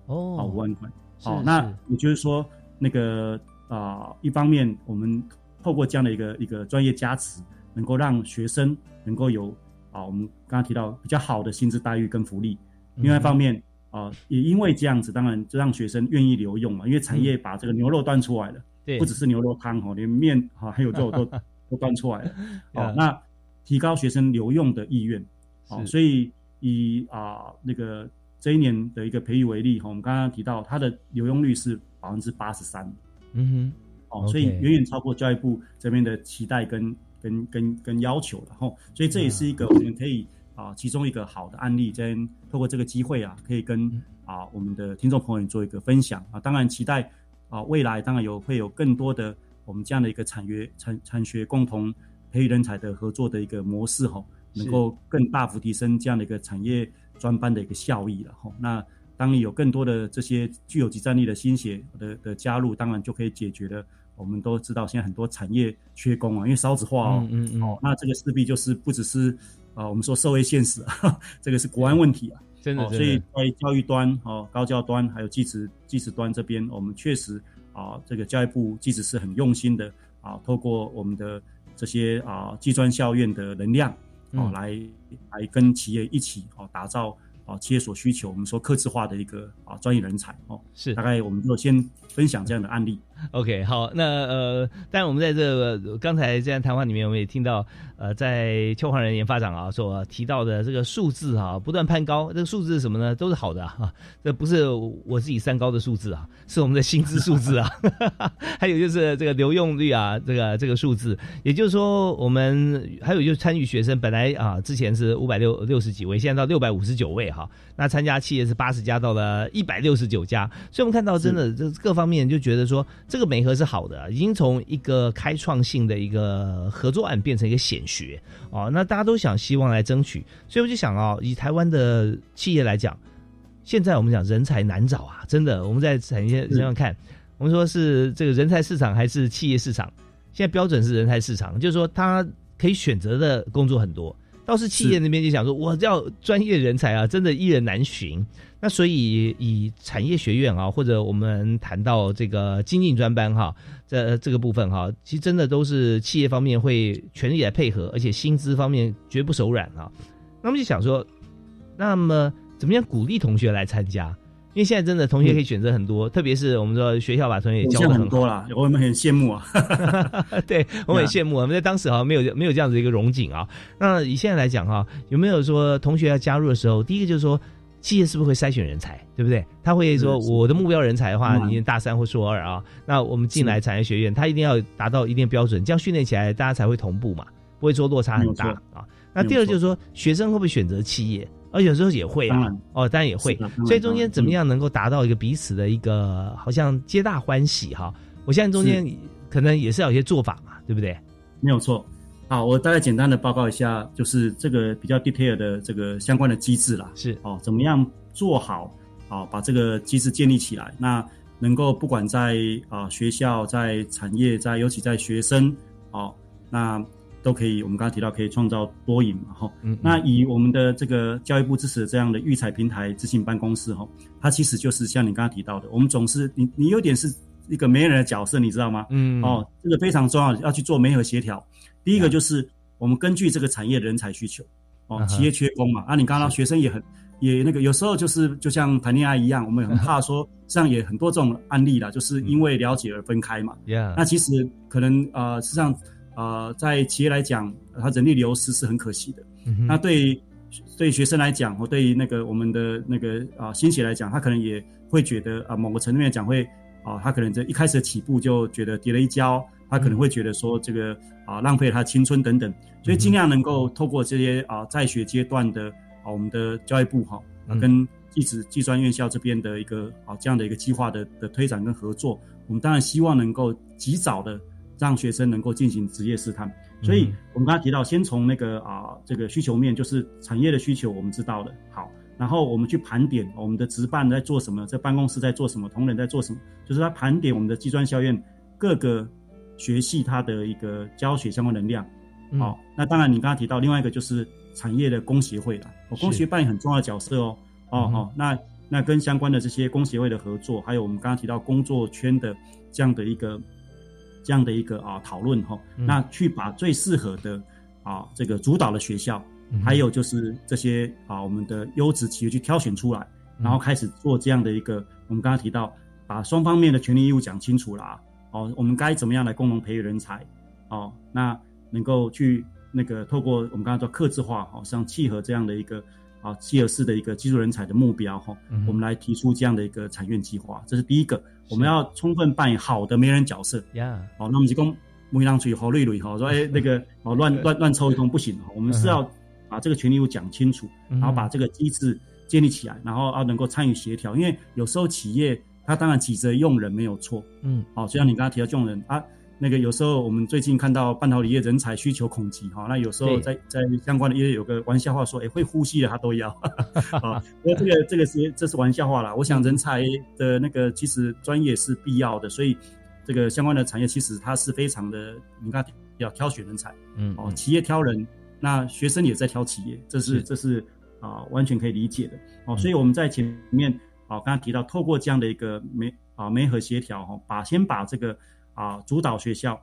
哦，五万块，哦，那也就是说那个啊，一方面我们透过这样的一个一个专业加持，能够让学生能够有。啊，我们刚刚提到比较好的薪资待遇跟福利，另外一方面啊，也因为这样子，当然就让学生愿意留用嘛，因为产业把这个牛肉端出来了，对，不只是牛肉汤哦，连面哈还有肉都 都端出来了，哦，那提高学生留用的意愿，哦，所以以啊那个这一年的一个培育为例哈，我们刚刚提到它的留用率是百分之八十三，嗯哼，哦，所以远远超过教育部这边的期待跟。跟跟跟要求的哈，所以这也是一个我们可以啊，其中一个好的案例，跟透过这个机会啊，可以跟啊我们的听众朋友做一个分享。啊。当然期待啊未来当然有会有更多的我们这样的一个产业产产学共同培育人才的合作的一个模式哈，能够更大幅提升这样的一个产业专班的一个效益了哈。那当你有更多的这些具有集战力的心血的的加入，当然就可以解决了。我们都知道，现在很多产业缺工啊，因为少子化哦，嗯嗯哦，那这个势必就是不只是啊，我们说社会现实啊，这个是国安问题啊，真的，所以在教育端哦，高教端还有技职技职端这边，我们确实啊，这个教育部即使是很用心的啊，透过我们的这些啊技专校院的能量哦，来来跟企业一起哦，打造哦企业所需求，我们说客制化的一个啊专业人才哦。是，大概我们就先分享这样的案例。OK，好，那呃，但然我们在这个刚才这样谈话里面，我们也听到，呃，在邱焕仁研发长啊所提到的这个数字啊不断攀高，这个数字是什么呢？都是好的啊，这不是我自己三高的数字啊，是我们的薪资数字啊，还有就是这个留用率啊，这个这个数字，也就是说，我们还有就是参与学生本来啊之前是五百六六十几位，现在到六百五十九位哈，那参加企业是八十家到了一百六十九家，所以我们看到真的这各方面就觉得说。这个媒合是好的，已经从一个开创性的一个合作案变成一个显学哦。那大家都想希望来争取，所以我就想哦，以台湾的企业来讲，现在我们讲人才难找啊，真的。我们在产业上看，我们说是这个人才市场还是企业市场？现在标准是人才市场，就是说他可以选择的工作很多。倒是企业那边就想说，我要专业人才啊，真的一人难寻。那所以以产业学院啊，或者我们谈到这个精进专班哈，这这个部分哈，其实真的都是企业方面会全力来配合，而且薪资方面绝不手软啊。那么就想说，那么怎么样鼓励同学来参加？因为现在真的同学可以选择很多，特别是我们说学校把同学也教的很多了，我们很羡慕啊。对，我很羡慕。我们在当时好像没有没有这样子一个荣景啊。那以现在来讲哈，有没有说同学要加入的时候，第一个就是说。企业是不是会筛选人才，对不对？他会说我的目标人才的话，你大三或硕二啊，那我们进来产业学院，他一定要达到一定标准，这样训练起来大家才会同步嘛，不会说落差很大啊。那第二就是说，学生会不会选择企业？而有时候也会啊，哦，当然也会。所以中间怎么样能够达到一个彼此的一个好像皆大欢喜哈？我相信中间可能也是有一些做法嘛，对不对？没有错。好，我大概简单的报告一下，就是这个比较 detail 的这个相关的机制啦。是哦，怎么样做好？哦，把这个机制建立起来，那能够不管在啊学校、在产业、在尤其在学生，哦，那都可以。我们刚刚提到可以创造多赢嘛，哈。嗯。那以我们的这个教育部支持的这样的育才平台执行办公室，哈，它其实就是像你刚刚提到的，我们总是你你有点是一个媒人的角色，你知道吗？嗯。哦，这个非常重要，要去做媒合协调。第一个就是我们根据这个产业人才需求，哦，企业缺工嘛，啊，你刚刚学生也很也那个，有时候就是就像谈恋爱一样，我们很怕说，这样也很多这种案例啦，就是因为了解而分开嘛。Yeah，那其实可能呃，实际上呃，在企业来讲，它人力流失是很可惜的。那对对学生来讲，或对于那个我们的那个啊新血来讲，他可能也会觉得啊，某个层面讲会啊，他可能在一开始的起步就觉得跌了一跤。他可能会觉得说这个啊浪费了他青春等等，所以尽量能够透过这些啊在学阶段的啊我们的教育部哈跟一直技专院校这边的一个啊这样的一个计划的的推展跟合作，我们当然希望能够及早的让学生能够进行职业试探。所以我们刚才提到，先从那个啊这个需求面，就是产业的需求，我们知道了好，然后我们去盘点我们的职办在做什么，在办公室在做什么，同仁在做什么，就是他盘点我们的技专校院各个。学系它的一个教学相关能量，好，那当然你刚刚提到另外一个就是产业的工协会了，工协扮演很重要的角色哦，哦好，那那跟相关的这些工协会的合作，还有我们刚刚提到工作圈的这样的一个这样的一个啊讨论哈，那去把最适合的啊这个主导的学校，还有就是这些啊我们的优质企业去挑选出来，然后开始做这样的一个我们刚刚提到把双方面的权利义务讲清楚了。哦，我们该怎么样来共同培育人才？哦，那能够去那个透过我们刚刚说客制化，哦，像契合这样的一个啊契合式的一个技术人才的目标，哈，我们来提出这样的一个产院计划，这是第一个，我们要充分扮演好的媒人角色。呀，哦，那我们就讲没人出去好累累哈，说哎那个 哦乱乱乱抽一通不行，我们是要把这个权利务讲清楚，然后把这个机制建立起来，然后要能够参与协调，因为有时候企业。他当然急着用人没有错，嗯，好，就像你刚刚提到用人啊，那个有时候我们最近看到半导体业人才需求恐急哈，那有时候在在相关的业有个玩笑话说，哎，会呼吸的他都要，啊，那这个这个是这是玩笑话啦。我想人才的那个其实专业是必要的，所以这个相关的产业其实它是非常的，你看要挑选人才，嗯，哦，企业挑人，那学生也在挑企业，这是这是啊完全可以理解的，哦，所以我们在前面。啊，刚刚提到透过这样的一个媒啊媒合协调哈，把先把这个啊主导学校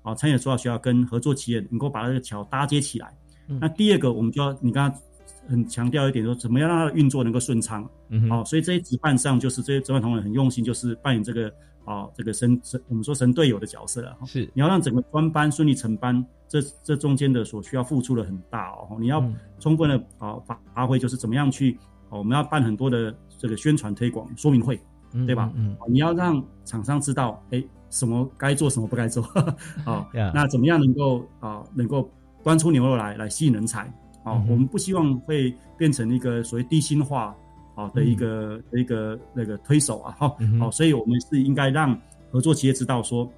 啊参与主导学校跟合作企业能够把这个桥搭接起来。那第二个，我们就要你刚刚很强调一点，说怎么样让它的运作能够顺畅。嗯哼，哦，所以这些值班上就是这些值班同仁很用心，就是扮演这个啊这个神神我们说神队友的角色了。哈是你要让整个专班顺利成班，这这中间的所需要付出的很大哦。你要嗯充分的啊发发挥，就是怎么样去哦，我们要办很多的这个宣传推广说明会，嗯对吧？嗯哦你要让厂商知道，哎，什么该做，什么不该做，啊、Yeah 那怎么样能够啊、能够端出牛肉来，来吸引人才？哦，嗯哼。我们不希望会变成一个所谓低薪化啊的一个、的一个那个推手啊，哈、嗯哼。哦，所以我们是应该让合作企业知道说，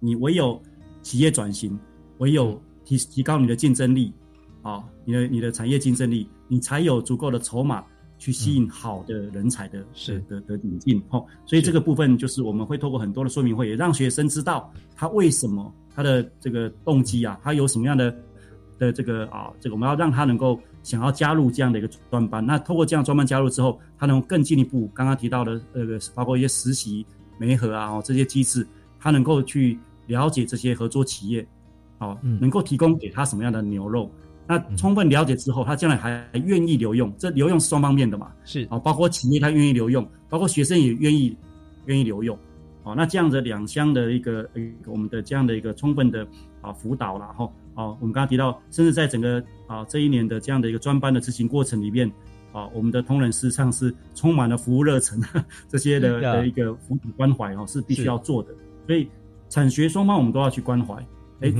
你唯有企业转型，唯有提提高你的竞争力，啊、你的你的产业竞争力，你才有足够的筹码去吸引好的人才的、是的的的引进哦。所以这个部分就是我们会透过很多的说明会，也让学生知道他为什么他的这个动机啊，他有什么样的的这个啊，这个我们要让他能够想要加入这样的一个专班。那透过这样专班加入之后，他能更进一步，刚刚提到的那个包括一些实习、媒合啊、哦、这些机制，他能够去了解这些合作企业，哦，嗯能够提供给他什么样的牛肉。那充分了解之后，他将来还愿意留用，这留用是双方面的嘛？是哦，包括企业他愿意留用，包括学生也愿意愿意留用。哦，那这样的两相的一个一个我们的这样的一个充分的啊辅导啦，哈，哦，我们刚刚提到，甚至在整个啊这一年的这样的一个专班的执行过程里面，啊，我们的同仁事实上是充满了服务热忱，这些的的一个服务关怀哦，是必须要做的。所以产学双方我们都要去关怀。哎、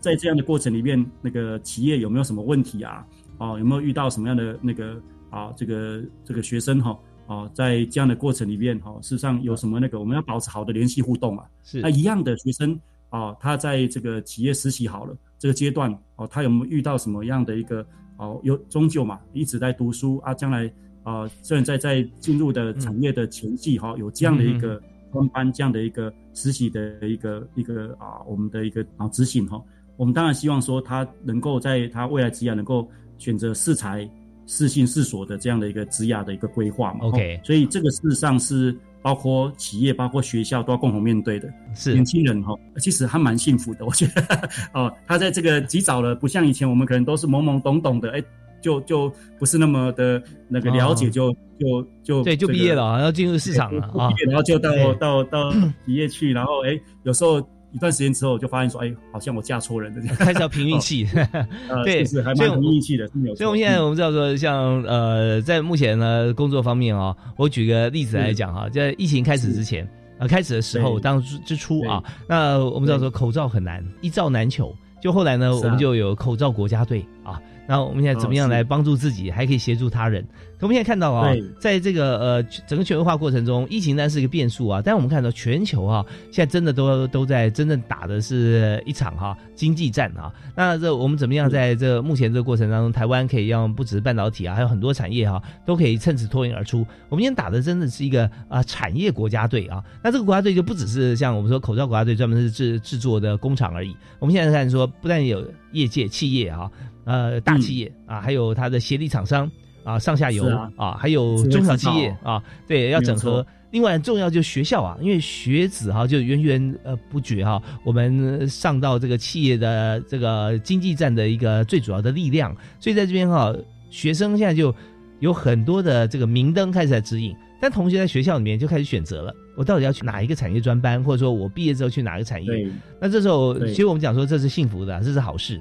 在这样的过程里面，那个企业有没有什么问题啊？哦，有没有遇到什么样的那个啊？这个这个学生哈、啊，在这样的过程里面哈、事实上有什么那个我们要保持好的联系互动啊。是那一样的学生啊，他在这个企业实习好了这个阶段哦，他有没有遇到什么样的一个哦？有终究嘛，一直在读书啊，将来啊，虽然在在进入的产业的前夕哈、有这样的一个专班这样的一个实习的一个一个啊，我们的一个啊执行哈、我们当然希望说他能够在他未来职业能够选择适才、适性、适所的这样的一个职涯的一个规划嘛。OK 哦所以这个事实上是包括企业、包括学校都要共同面对的。是年轻人哈、其实还蛮幸福的，我觉得 哦，他在这个及早了，不像以前我们可能都是懵懵懂懂的，哎，就就不是那么的那个了解，哦就就就对，就这个毕业了啊，要进入市场了 然后就到到到企业去，然后哎，有时候一段时间之后就发现说，哎，好像我嫁错人了，开始要凭运气。呃，对是是还蛮所以我凭运气的。所以我们现在嗯我们知道说，像呃，在目前呢工作方面啊、我举个例子来讲哈、在疫情开始之前呃、开始的时候，当之之初啊，那我们知道说口罩很难，一罩难求。就后来呢，啊我们就有口罩国家队啊，那我们现在怎么样来帮助自己，还可以协助他人？可我们现在看到啊对，在这个呃整个全球化过程中，疫情当然是一个变数啊，但我们看到全球啊，现在真的都都在真正打的是一场哈、经济战啊。那这我们怎么样在这目前这个过程当中，台湾可以让不只是半导体啊，还有很多产业哈、都可以趁此脱颖而出。我们今天打的真的是一个啊、产业国家队啊。那这个国家队就不只是像我们说口罩国家队专门是制制作的工厂而已。我们现在看说，不但有业界企业啊，呃大企业、啊，还有它的协力厂商啊，上下游是啊。还有中小企业啊，对，要整合。另外很重要就是学校啊，因为学子哈、就源源呃不绝哈、我们上到这个企业的这个经济战的一个最主要的力量，所以在这边哈、学生现在就有很多的这个明灯开始在指引，但同学在学校里面就开始选择了，我到底要去哪一个产业专班，或者说我毕业之后去哪个产业？那这时候，其实我们讲说这是幸福的，这是好事。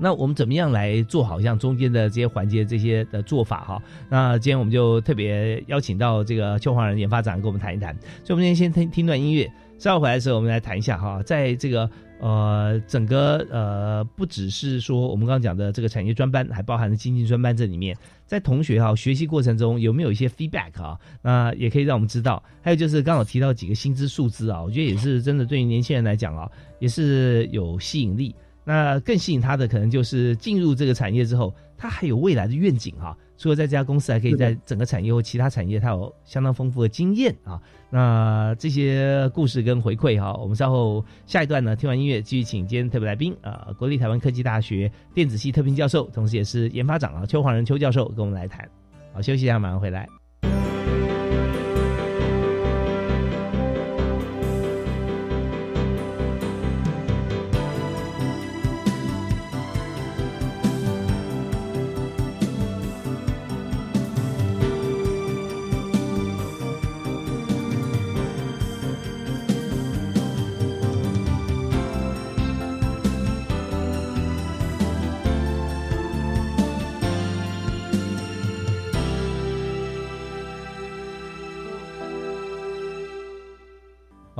那我们怎么样来做好像中间的这些环节、这些的做法哈？那今天我们就特别邀请到这个邱黄人研发长跟我们谈一谈。所以，我们今天先听听段音乐，稍后回来的时候，我们来谈一下哈，在这个呃整个呃不只是说我们刚刚讲的这个产业专班，还包含了经济专班这里面，在同学哈学习过程中有没有一些 feedback 啊？那也可以让我们知道。还有就是刚好提到几个薪资数字啊，我觉得也是真的对于年轻人来讲啊，也是有吸引力。那更吸引他的可能就是进入这个产业之后，他还有未来的愿景哈、除了在这家公司，还可以在整个产业或其他产业，他有相当丰富的经验啊。那这些故事跟回馈哈、我们稍后下一段呢，听完音乐继续请今天特别来宾啊、国立台湾科技大学电子系特聘教授，同时也是研发长啊邱黄仁邱教授跟我们来谈。好，休息一下，马上回来。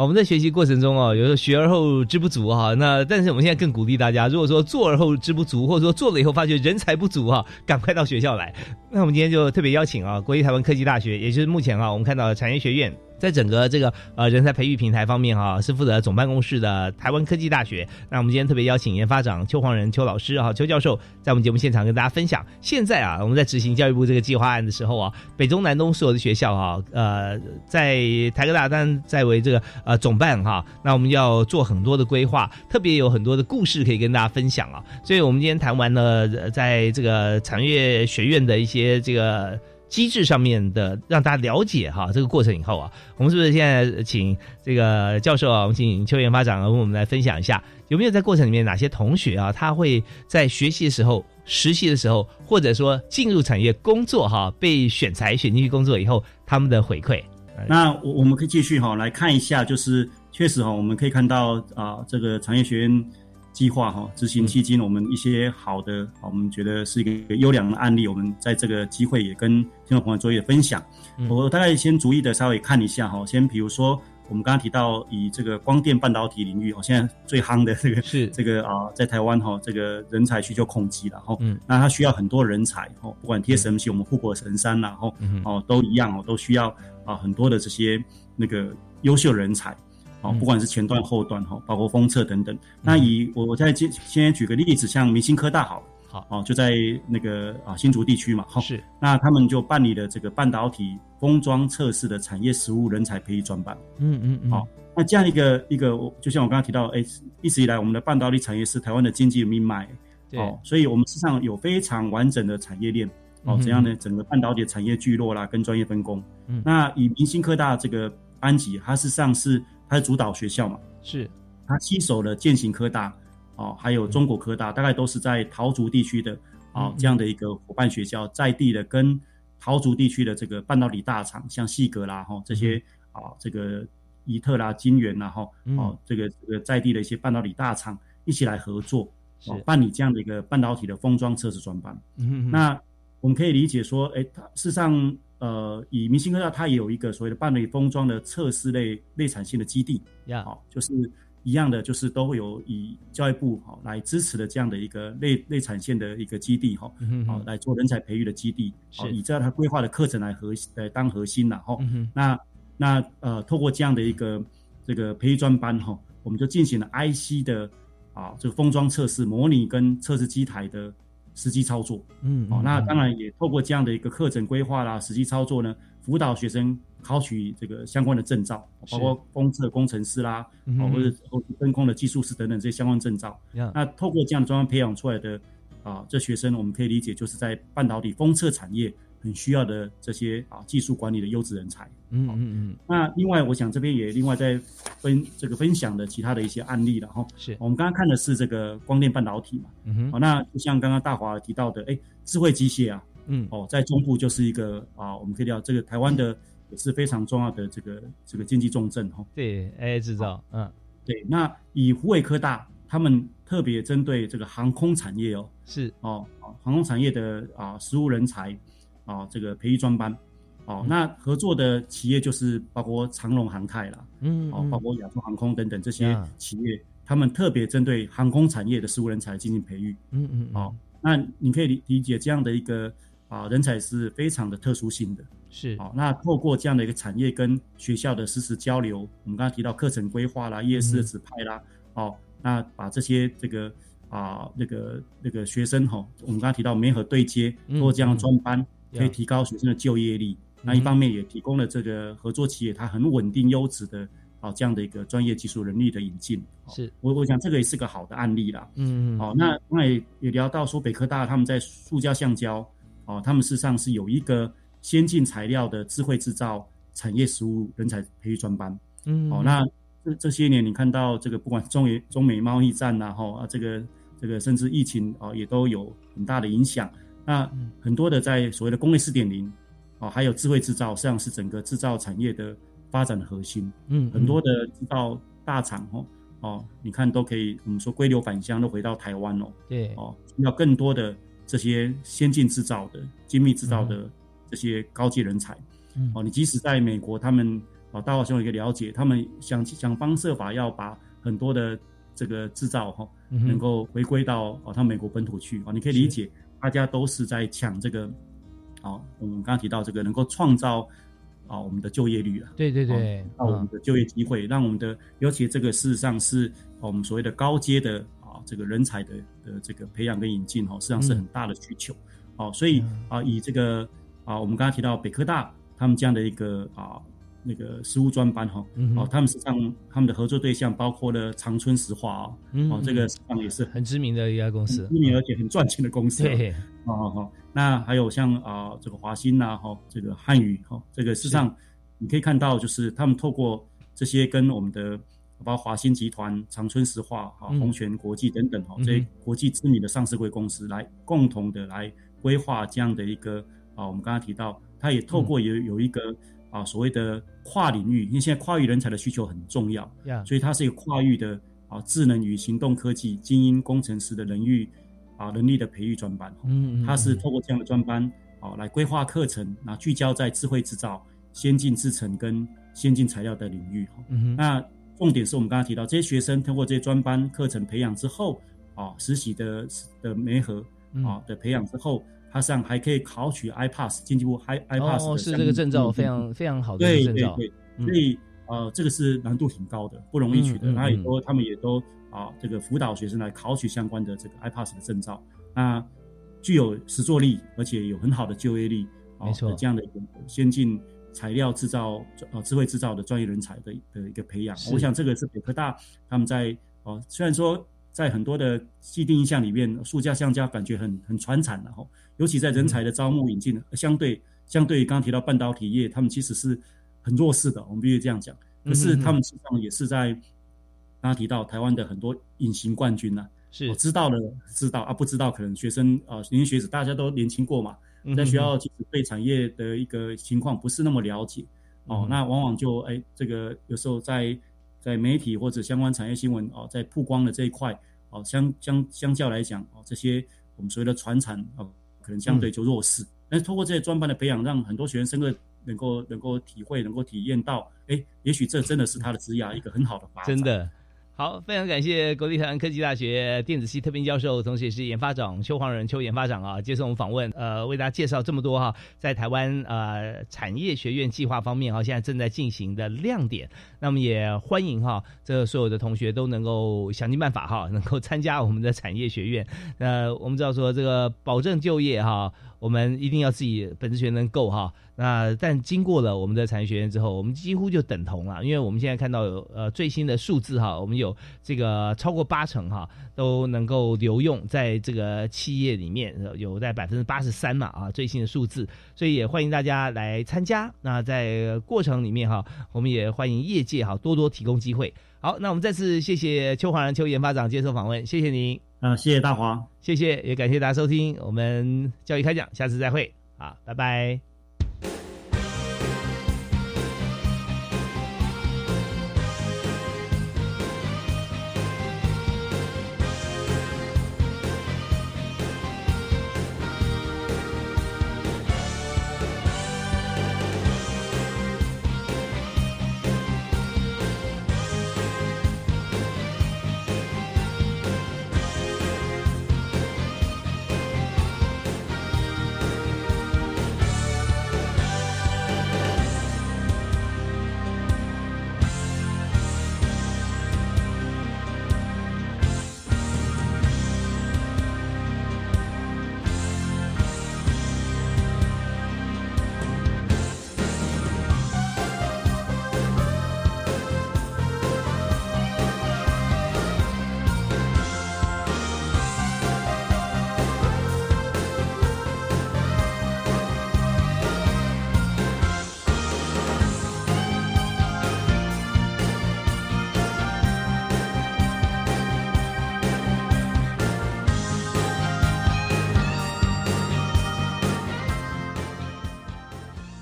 我们在学习过程中啊，有时候学而后知不足哈。那但是我们现在更鼓励大家，如果说做而后知不足，或者说做了以后发觉人才不足哈，赶快到学校来。那我们今天就特别邀请啊，国立台湾科技大学，也就是目前啊，我们看到的产业学院。在整个这个呃人才培育平台方面哈，是负责总办公室的台湾科技大学。那我们今天特别邀请研发长邱黄仁邱老师哈邱教授，在我们节目现场跟大家分享。现在啊，我们在执行教育部这个计划案的时候啊，北中南东所有的学校哈，呃，在台科大当在为这个呃总办哈，那我们要做很多的规划，特别有很多的故事可以跟大家分享啊。所以我们今天谈完了在这个产业学院的一些这个。机制上面的让大家了解哈这个过程以后啊，我们是不是现在请这个教授啊，我们请邱研发长跟我们来分享一下，有没有在过程里面哪些同学啊，他会在学习的时候、实习的时候，或者说进入产业工作哈，被选材选进去工作以后，他们的回馈？那我我们可以继续哈来看一下，就是确实哈，我们可以看到啊，这个产业学院。计划哈执行期间，我们一些好的，我们觉得是一个优良的案例。我们在这个机会也跟听众朋友做一个分享。我大概先逐一的稍微看一下哈，先比如说我们刚刚提到以这个光电半导体领域哦，现在最夯的这个是这个啊，在台湾哈，这个人才需求恐急了哈。嗯，那它需要很多人才哦，不管 TSMC 我们护国神山然后哦都一样哦，都需要啊很多的这些那个优秀人才。哦，不管是前段后段哈，包括封测等等。那以我我再先先举个例子，像明星科大好，好哦，就在那个啊新竹地区嘛，哈是。那他们就办理了这个半导体封装测试的产业实务人才培育专班。嗯嗯嗯。好，那这样一个一个，就像我刚刚提到，哎，一直以来我们的半导体产业是台湾的经济命脉，哦，所以我们实际上有非常完整的产业链，哦，怎样呢？整个半导体产业聚落啦，跟专业分工。嗯。那以明星科大这个班级，它事实上是。它是主导学校嘛？是，它吸收了建行科大，哦，还有中国科大，大概都是在桃竹地区的啊这样的一个伙伴学校，在地的跟桃竹地区的这个半导体大厂，像细格啦，哈这些啊，这个伊特啦、金源啦，哈，哦，这个这个在地的一些半导体大厂一起来合作，哦，办理这样的一个半导体的封装测试专班。嗯，那我们可以理解说，哎，它事实上。呃，以明星科大，它也有一个所谓的半导体封装的测试类内产线的基地，呀好，就是一样的，就是都会有以教育部好来支持的这样的一个内内产线的一个基地，哈，好来做人才培育的基地，好，以这样它规划的课程来核呃当核心然后，那那呃，透过这样的一个这个培育专班，哈，我们就进行了 IC 的啊这个封装测试模拟跟测试机台的。实际操作，嗯，哦，那当然也透过这样的一个课程规划啦，实际操作呢，辅导学生考取这个相关的证照，包括封测工程师啦，哦，或者真空的技术师等等这些相关证照。那透过这样专门培养出来的啊，这学生我们可以理解就是在半导体封测产业。很需要的这些啊技术管理的优质人才，嗯嗯嗯。那另外，我想这边也另外再分这个分享的其他的一些案例了哈。是我们刚刚看的是这个光电半导体嘛，嗯哼。好，那就像刚刚大华提到的，哎，智慧机械啊，嗯，哦，在中部就是一个啊，我们可以聊这个台湾的也是非常重要的这个这个经济重镇哈。对，AI 制造，嗯，对。那以湖北科大，他们特别针对这个航空产业哦，是哦，航空产业的啊，实务人才。啊，这个培育专班，哦，那合作的企业就是包括长龙航太啦，嗯，哦，包括亚洲航空等等这些企业，他们特别针对航空产业的事务人才进行培育，嗯嗯，哦，那你可以理理解这样的一个啊人才是非常的特殊性的，是，哦，那透过这样的一个产业跟学校的实时交流，我们刚刚提到课程规划啦、夜市的指派啦，哦，那把这些这个啊那个那个学生哈，我们刚刚提到媒合对接，做这样的专班。可以提高学生的就业力，那一方面也提供了这个合作企业它很稳定优质的啊这样的一个专业技术能力的引进。是我我想这个也是个好的案例啦。嗯嗯。好，那刚才也聊到说北科大他们在塑胶橡胶，哦，他们事实上是有一个先进材料的智慧制造产业实务人才培育专班。嗯。哦，那这这些年你看到这个不管中美中美贸易战呐，哈啊这个这个甚至疫情啊也都有很大的影响。那很多的在所谓的工业四点零，哦，还有智慧制造，实际上是整个制造产业的发展的核心。嗯，很多的制造大厂，哦，哦，你看都可以，我们说归流返乡都回到台湾哦。对，哦，要更多的这些先进制造的、精密制造的这些高级人才。哦，你即使在美国，他们哦，大华兄有一个了解，他们想想方设法要把很多的这个制造哈，能够回归到哦，他美国本土去啊，你可以理解，大家都是在抢这个，啊，我们刚刚提到这个能够创造啊我们的就业率啊，对对对，啊我们的就业机会，让我们的尤其这个事实上是我们所谓的高阶的啊这个人才的的这个培养跟引进哈，实际上是很大的需求，哦，所以啊以这个啊我们刚刚提到北科大他们这样的一个啊。那个实物专班哈，哦，他们实际上他们的合作对象包括了长春石化啊，哦，这个实际上也是很知名的一家公司，知名而且很赚钱的公司。对，哦哦，那还有像啊这个华兴呐，哈，这个汉语哈，这个事实上你可以看到，就是他们透过这些跟我们的包括华兴集团、长春石化、哈宏泉国际等等哈这些国际知名的上市贵公司来共同的来规划这样的一个啊，我们刚刚提到，他也透过有有一个。啊，所谓的跨领域，因为现在跨域人才的需求很重要，所以它是一个跨域的啊，智能与行动科技精英工程师的人域啊能力的培育专班。嗯嗯，它是透过这样的专班啊来规划课程，那聚焦在智慧制造、先进制程跟先进材料的领域。嗯那重点是我们刚刚提到，这些学生通过这些专班课程培养之后，啊，实习的的媒合啊的培养之后。它上还可以考取 iPass 经济部 i iPass 这个证照，非常非常好的证照。对对对，所以呃，这个是难度挺高的，不容易取得。然后也都他们也都啊，这个辅导学生来考取相关的这个 iPass 的证照。那具有实作力，而且有很好的就业力，没错，这样的一个先进材料制造呃智慧制造的专业人才的的一个培养。我想这个是北科大他们在呃，虽然说在很多的既定印象里面，塑胶橡胶感觉很很传产的哈。尤其在人才的招募引进，相对相对刚刚提到半导体业，他们其实是很弱势的，我们必须这样讲。可是他们实际上也是在刚刚提到台湾的很多隐形冠军呐。是，我知道了知道啊，不知道可能学生啊年轻学子大家都年轻过嘛，在学校其实对产业的一个情况不是那么了解哦，那往往就哎这个有时候在在媒体或者相关产业新闻哦，在曝光的这一块哦，相相相较来讲哦，这些我们所谓的传产哦。可能相对就弱势，但是通过这些专班的培养，让很多学生能够能够体会，能够体验到，哎，也许这真的是他的职业一个很好的发展。真的。好，非常感谢国立台湾科技大学电子系特聘教授，同时也是研发长邱黄仁邱研发长啊，接受我们访问，呃，为大家介绍这么多哈，在台湾呃产业学院计划方面哈，现在正在进行的亮点。那么也欢迎哈，这所有的同学都能够想尽办法哈，能够参加我们的产业学院。呃，我们知道说这个保证就业哈。我们一定要自己本职学能够哈，那但经过了我们的产业学院之后，我们几乎就等同了，因为我们现在看到有呃最新的数字哈，我们有这个超过八成哈都能够留用在这个企业里面，有在百分之八十三嘛啊最新的数字，所以也欢迎大家来参加。那在过程里面哈，我们也欢迎业界哈多多提供机会。好，那我们再次谢谢邱华兰邱研发长接受访问，谢谢您。啊，谢谢大华，谢谢，也感谢大家收听我们教育开讲，下次再会，好，拜拜。